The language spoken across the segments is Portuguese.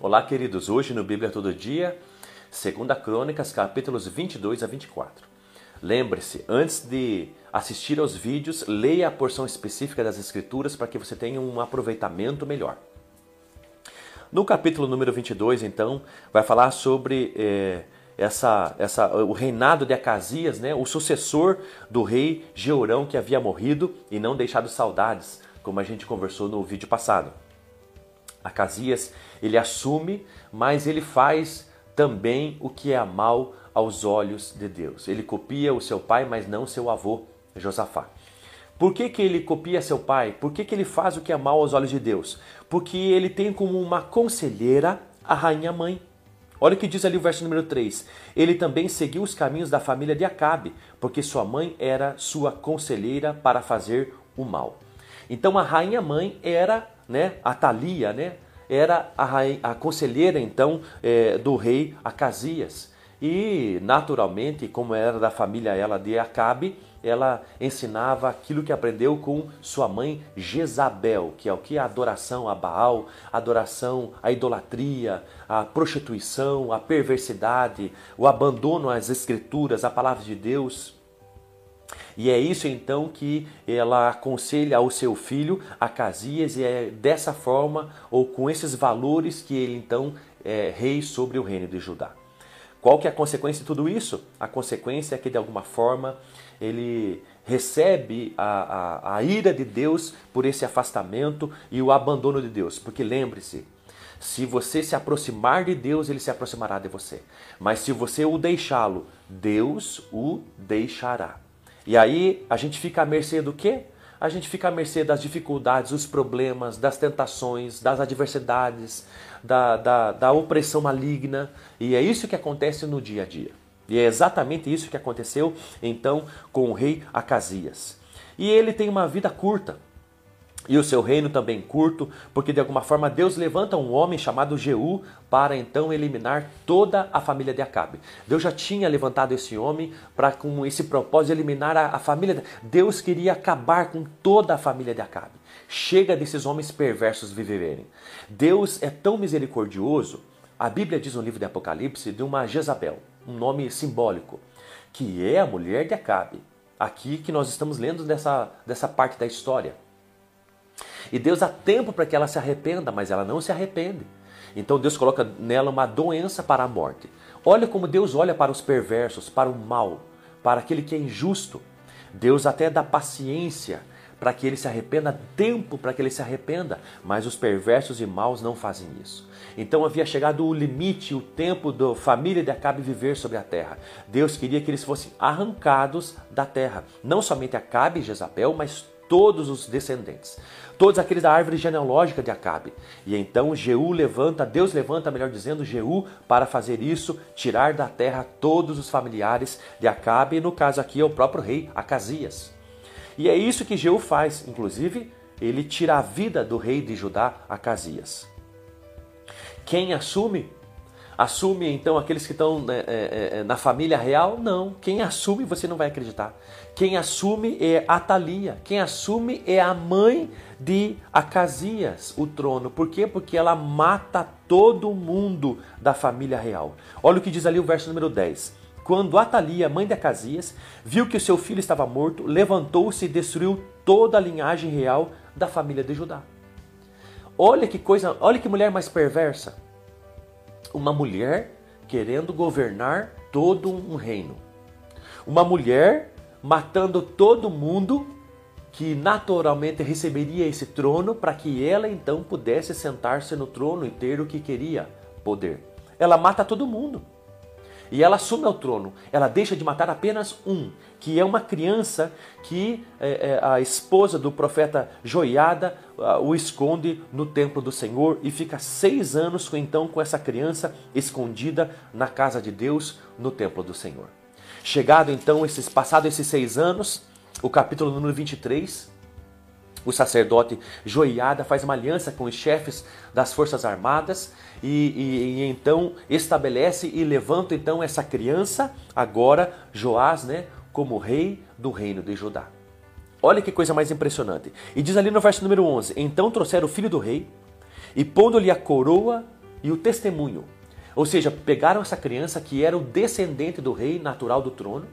Olá, queridos. Hoje no Bíblia Todo Dia, 2 Crônicas, capítulos 22 a 24. Lembre-se, antes de assistir aos vídeos, leia a porção específica das Escrituras para que você tenha um aproveitamento melhor. No capítulo número 22, então, vai falar sobre é, essa, essa, o reinado de Acasias, né, o sucessor do rei Georão que havia morrido e não deixado saudades, como a gente conversou no vídeo passado. Acasias, ele assume, mas ele faz também o que é mal aos olhos de Deus. Ele copia o seu pai, mas não seu avô, Josafá. Por que, que ele copia seu pai? Por que, que ele faz o que é mal aos olhos de Deus? Porque ele tem como uma conselheira a rainha mãe. Olha o que diz ali o verso número 3. Ele também seguiu os caminhos da família de Acabe, porque sua mãe era sua conselheira para fazer o mal. Então a rainha mãe era né, a Thalia, né, era a, rainha, a conselheira então é, do rei Acasias. E naturalmente, como era da família ela de Acabe, ela ensinava aquilo que aprendeu com sua mãe Jezabel, que é o que? A adoração a Baal, a adoração à idolatria, a prostituição, a perversidade, o abandono às escrituras, à palavra de Deus. E é isso então que ela aconselha ao seu filho Acasias, e é dessa forma ou com esses valores que ele então é rei sobre o reino de Judá. Qual que é a consequência de tudo isso? A consequência é que de alguma forma ele recebe a, a, a ira de Deus por esse afastamento e o abandono de Deus. Porque lembre-se, se você se aproximar de Deus, ele se aproximará de você. Mas se você o deixá-lo, Deus o deixará. E aí a gente fica à mercê do quê? A gente fica à mercê das dificuldades, dos problemas, das tentações, das adversidades, da, da, da opressão maligna. E é isso que acontece no dia a dia. E é exatamente isso que aconteceu então com o rei Acasias. E ele tem uma vida curta e o seu reino também curto, porque de alguma forma Deus levanta um homem chamado Jeú para então eliminar toda a família de Acabe. Deus já tinha levantado esse homem para com esse propósito de eliminar a, a família. Deus queria acabar com toda a família de Acabe. Chega desses homens perversos viverem. Deus é tão misericordioso. A Bíblia diz no livro de Apocalipse de uma Jezabel, um nome simbólico, que é a mulher de Acabe. Aqui que nós estamos lendo dessa, dessa parte da história. E Deus dá tempo para que ela se arrependa, mas ela não se arrepende. Então Deus coloca nela uma doença para a morte. Olha como Deus olha para os perversos, para o mal, para aquele que é injusto. Deus até dá paciência para que ele se arrependa, tempo para que ele se arrependa, mas os perversos e maus não fazem isso. Então havia chegado o limite, o tempo da família de Acabe viver sobre a terra. Deus queria que eles fossem arrancados da terra, não somente Acabe e Jezabel, mas todos os descendentes, todos aqueles da árvore genealógica de Acabe. E então Jeú levanta, Deus levanta, melhor dizendo, Jeú para fazer isso, tirar da terra todos os familiares de Acabe, e no caso aqui é o próprio rei Acasias. E é isso que Jeú faz, inclusive, ele tira a vida do rei de Judá, Acasias. Quem assume Assume então aqueles que estão né, é, é, na família real? Não. Quem assume você não vai acreditar. Quem assume é Atalia. Quem assume é a mãe de Acasias, o trono. Por quê? Porque ela mata todo mundo da família real. Olha o que diz ali o verso número 10. Quando Atalia, mãe de Acasias, viu que o seu filho estava morto, levantou-se e destruiu toda a linhagem real da família de Judá. Olha que coisa, olha que mulher mais perversa uma mulher querendo governar todo um reino. Uma mulher matando todo mundo que naturalmente receberia esse trono para que ela então pudesse sentar-se no trono e ter o que queria, poder. Ela mata todo mundo. E ela assume o trono. Ela deixa de matar apenas um, que é uma criança que é, é, a esposa do profeta Joiada o esconde no templo do Senhor e fica seis anos então com essa criança escondida na casa de Deus no templo do Senhor. Chegado então esses passado esses seis anos, o capítulo número 23 o sacerdote Joiada faz uma aliança com os chefes das forças armadas e, e, e, então estabelece e levanta então essa criança, agora Joás, né, como rei do reino de Judá. Olha que coisa mais impressionante. E diz ali no verso número 11: Então trouxeram o filho do rei, e pondo-lhe a coroa e o testemunho. Ou seja, pegaram essa criança que era o descendente do rei natural do trono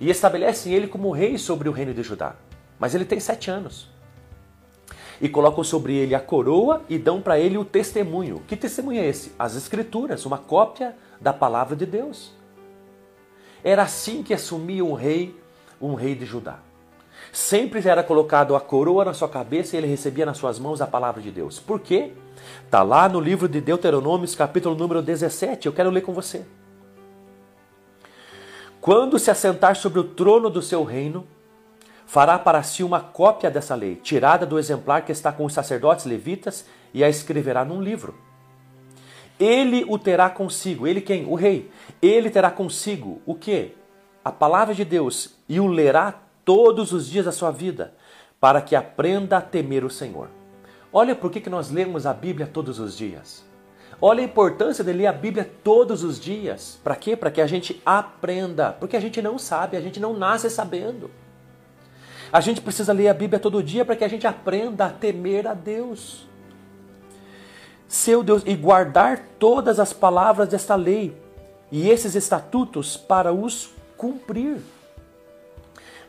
e estabelecem ele como rei sobre o reino de Judá. Mas ele tem sete anos. E colocam sobre ele a coroa e dão para ele o testemunho. Que testemunho é esse? As Escrituras, uma cópia da palavra de Deus. Era assim que assumia um rei, um rei de Judá. Sempre era colocado a coroa na sua cabeça e ele recebia nas suas mãos a palavra de Deus. Por quê? Está lá no livro de Deuteronômios, capítulo número 17. Eu quero ler com você. Quando se assentar sobre o trono do seu reino, fará para si uma cópia dessa lei, tirada do exemplar que está com os sacerdotes levitas, e a escreverá num livro. Ele o terá consigo. Ele quem? O rei. Ele terá consigo o que? A palavra de Deus e o lerá todos os dias da sua vida, para que aprenda a temer o Senhor. Olha por que, que nós lemos a Bíblia todos os dias. Olha a importância de ler a Bíblia todos os dias. Para quê? Para que a gente aprenda. Porque a gente não sabe, a gente não nasce sabendo. A gente precisa ler a Bíblia todo dia para que a gente aprenda a temer a Deus. Seu Deus, e guardar todas as palavras desta lei e esses estatutos para os cumprir.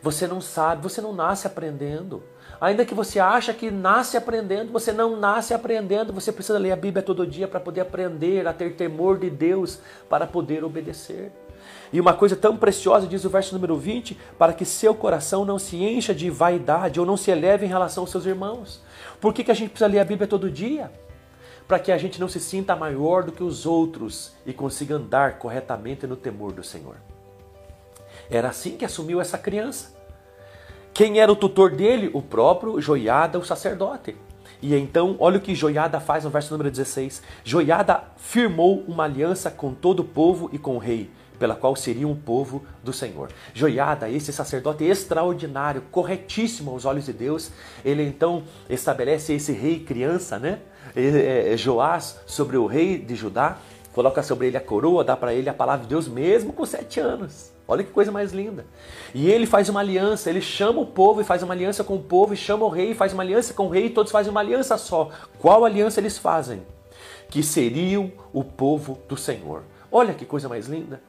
Você não sabe, você não nasce aprendendo. Ainda que você acha que nasce aprendendo, você não nasce aprendendo. Você precisa ler a Bíblia todo dia para poder aprender a ter temor de Deus, para poder obedecer. E uma coisa tão preciosa, diz o verso número 20, para que seu coração não se encha de vaidade ou não se eleve em relação aos seus irmãos. Por que, que a gente precisa ler a Bíblia todo dia? Para que a gente não se sinta maior do que os outros e consiga andar corretamente no temor do Senhor. Era assim que assumiu essa criança. Quem era o tutor dele? O próprio Joiada, o sacerdote. E então, olha o que Joiada faz no verso número 16. Joiada firmou uma aliança com todo o povo e com o rei, pela qual seria um povo do Senhor. Joiada, esse sacerdote extraordinário, corretíssimo aos olhos de Deus, ele então estabelece esse rei criança, né? É, é, Joás sobre o rei de Judá, coloca sobre ele a coroa, dá para ele a palavra de Deus mesmo com sete anos. Olha que coisa mais linda. E ele faz uma aliança, ele chama o povo e faz uma aliança com o povo, e chama o rei e faz uma aliança com o rei, e todos fazem uma aliança só. Qual aliança eles fazem? Que seriam o povo do Senhor. Olha que coisa mais linda.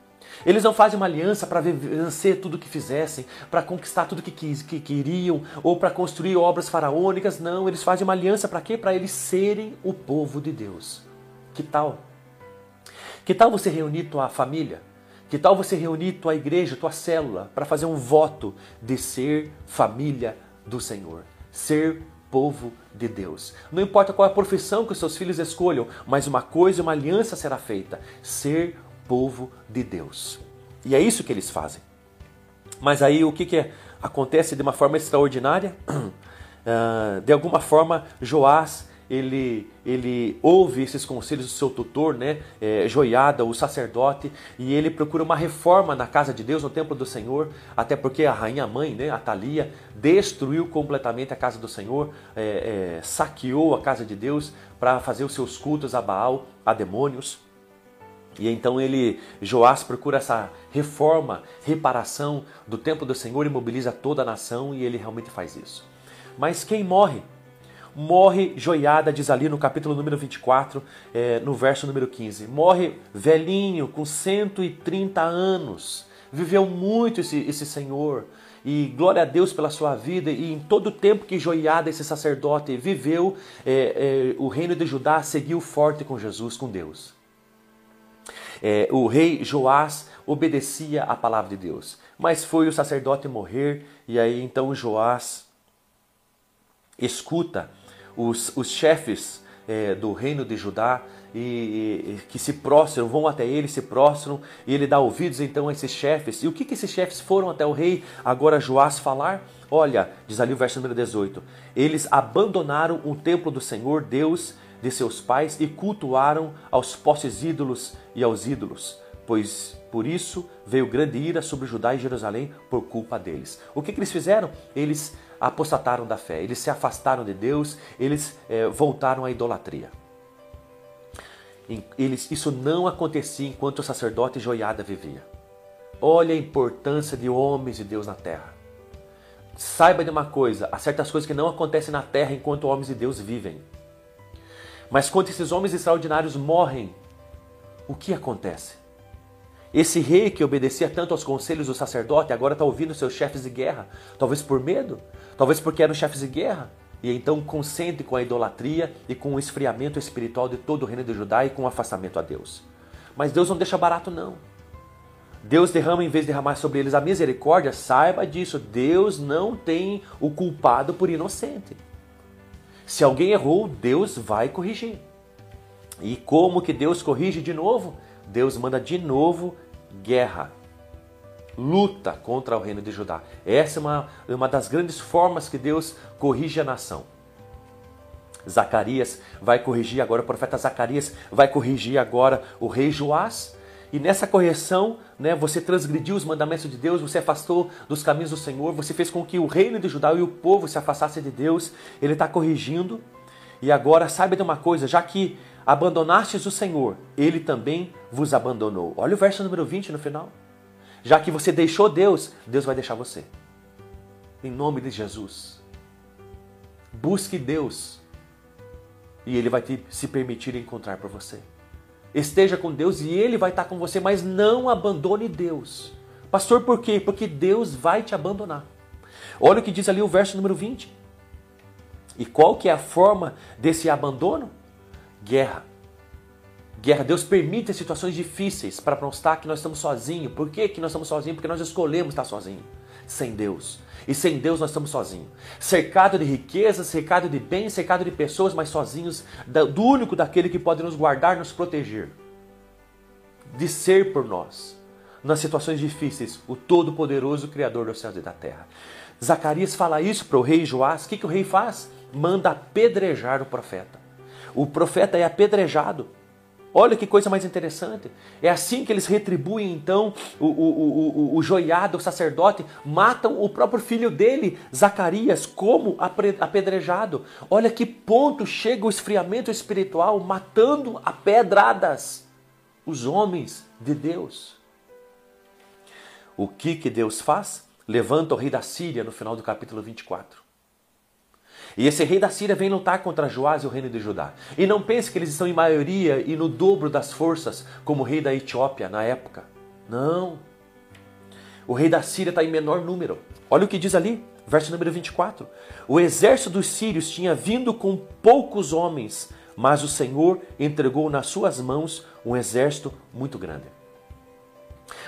Eles não fazem uma aliança para vencer tudo que fizessem, para conquistar tudo que, que, que queriam, ou para construir obras faraônicas. Não, eles fazem uma aliança para quê? Para eles serem o povo de Deus. Que tal? Que tal você reunir tua família? Que tal você reunir tua igreja, tua célula, para fazer um voto de ser família do Senhor, ser povo de Deus. Não importa qual é a profissão que os seus filhos escolham, mas uma coisa, uma aliança será feita: ser povo de Deus. E é isso que eles fazem. Mas aí o que, que acontece de uma forma extraordinária? Ah, de alguma forma, Joás ele, ele ouve esses conselhos do seu tutor, né, é, Joiada, o sacerdote, e ele procura uma reforma na casa de Deus, no templo do Senhor, até porque a rainha mãe, né, a Thalia, destruiu completamente a casa do Senhor, é, é, saqueou a casa de Deus para fazer os seus cultos a Baal, a demônios. E então ele, Joás, procura essa reforma, reparação do templo do Senhor e mobiliza toda a nação, e ele realmente faz isso. Mas quem morre? morre Joiada, diz ali no capítulo número 24, é, no verso número 15. Morre velhinho, com 130 anos. Viveu muito esse, esse senhor. E glória a Deus pela sua vida. E em todo o tempo que Joiada, esse sacerdote, viveu, é, é, o reino de Judá seguiu forte com Jesus, com Deus. É, o rei Joás obedecia à palavra de Deus. Mas foi o sacerdote morrer, e aí então Joás escuta os, os chefes é, do reino de Judá e, e, que se prostram, vão até ele, se prostram, e ele dá ouvidos então a esses chefes. E o que, que esses chefes foram até o rei, agora Joás, falar? Olha, diz ali o verso número 18: Eles abandonaram o templo do Senhor, Deus de seus pais, e cultuaram aos postes ídolos e aos ídolos, pois por isso veio grande ira sobre Judá e Jerusalém por culpa deles. O que, que eles fizeram? Eles apostataram da fé, eles se afastaram de Deus, eles é, voltaram à idolatria. Eles, isso não acontecia enquanto o sacerdote Joiada vivia. Olha a importância de homens de Deus na terra. Saiba de uma coisa: há certas coisas que não acontecem na terra enquanto homens de Deus vivem. Mas quando esses homens extraordinários morrem, o que acontece? Esse rei que obedecia tanto aos conselhos do sacerdote agora está ouvindo seus chefes de guerra, talvez por medo, talvez porque eram chefes de guerra, e então consente com a idolatria e com o esfriamento espiritual de todo o reino de Judá e com o afastamento a Deus. Mas Deus não deixa barato, não. Deus derrama, em vez de derramar sobre eles a misericórdia, saiba disso, Deus não tem o culpado por inocente. Se alguém errou, Deus vai corrigir. E como que Deus corrige de novo? Deus manda de novo guerra, luta contra o reino de Judá. Essa é uma, uma das grandes formas que Deus corrige a nação. Zacarias vai corrigir agora, o profeta Zacarias vai corrigir agora o rei Joás. E nessa correção, né, você transgrediu os mandamentos de Deus, você afastou dos caminhos do Senhor, você fez com que o reino de Judá e o povo se afastassem de Deus. Ele está corrigindo. E agora, saiba de uma coisa, já que abandonastes o Senhor, ele também vos abandonou. Olha o verso número 20 no final. Já que você deixou Deus, Deus vai deixar você. Em nome de Jesus. Busque Deus e Ele vai te, se permitir encontrar por você. Esteja com Deus e Ele vai estar com você, mas não abandone Deus. Pastor, por quê? Porque Deus vai te abandonar. Olha o que diz ali o verso número 20. E qual que é a forma desse abandono? Guerra. Guerra. Deus permite situações difíceis para mostrar que nós estamos sozinhos. Por que, que nós estamos sozinhos? Porque nós escolhemos estar sozinhos, sem Deus. E sem Deus nós estamos sozinhos. Cercado de riquezas, cercado de bens, cercado de pessoas, mas sozinhos do único daquele que pode nos guardar, nos proteger. De ser por nós. Nas situações difíceis, o Todo-Poderoso Criador dos céus e da terra. Zacarias fala isso para o rei Joás. O que, que o rei faz? Manda apedrejar o profeta. O profeta é apedrejado. Olha que coisa mais interessante. É assim que eles retribuem então o, o, o, o joiado, o sacerdote, matam o próprio filho dele, Zacarias, como apedrejado. Olha que ponto chega o esfriamento espiritual, matando a pedradas os homens de Deus. O que, que Deus faz? Levanta o rei da Síria no final do capítulo 24. E esse rei da Síria vem lutar contra Joás e o reino de Judá. E não pense que eles estão em maioria e no dobro das forças, como o rei da Etiópia na época. Não. O rei da Síria está em menor número. Olha o que diz ali, verso número 24. O exército dos sírios tinha vindo com poucos homens, mas o Senhor entregou nas suas mãos um exército muito grande.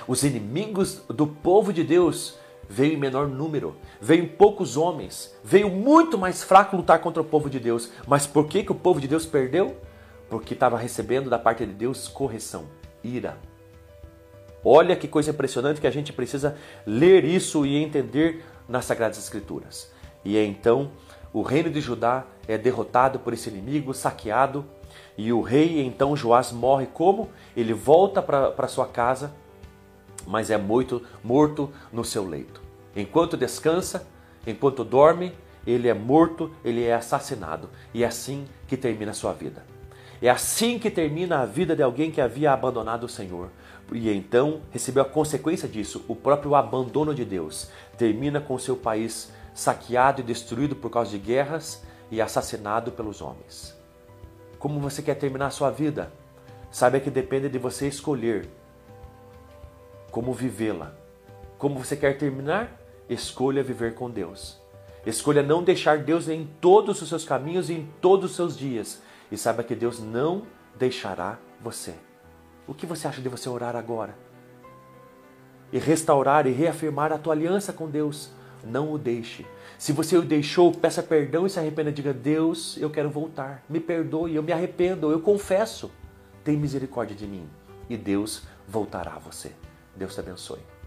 Os inimigos do povo de Deus veio em menor número, veio em poucos homens, veio muito mais fraco lutar contra o povo de Deus. Mas por que, que o povo de Deus perdeu? Porque estava recebendo da parte de Deus correção, ira. Olha que coisa impressionante que a gente precisa ler isso e entender nas Sagradas Escrituras. E é então o reino de Judá é derrotado por esse inimigo, saqueado, e o rei, então Joás, morre como? Ele volta para sua casa mas é muito morto no seu leito. Enquanto descansa, enquanto dorme, ele é morto, ele é assassinado. E é assim que termina a sua vida. É assim que termina a vida de alguém que havia abandonado o Senhor. E então recebeu a consequência disso, o próprio abandono de Deus. Termina com seu país saqueado e destruído por causa de guerras e assassinado pelos homens. Como você quer terminar a sua vida? Saiba que depende de você escolher como vivê-la. Como você quer terminar? Escolha viver com Deus. Escolha não deixar Deus em todos os seus caminhos e em todos os seus dias. E saiba que Deus não deixará você. O que você acha de você orar agora? E restaurar e reafirmar a tua aliança com Deus. Não o deixe. Se você o deixou, peça perdão e se arrependa. Diga: Deus, eu quero voltar. Me perdoe, eu me arrependo, eu confesso. Tem misericórdia de mim. E Deus voltará a você. Deus te abençoe.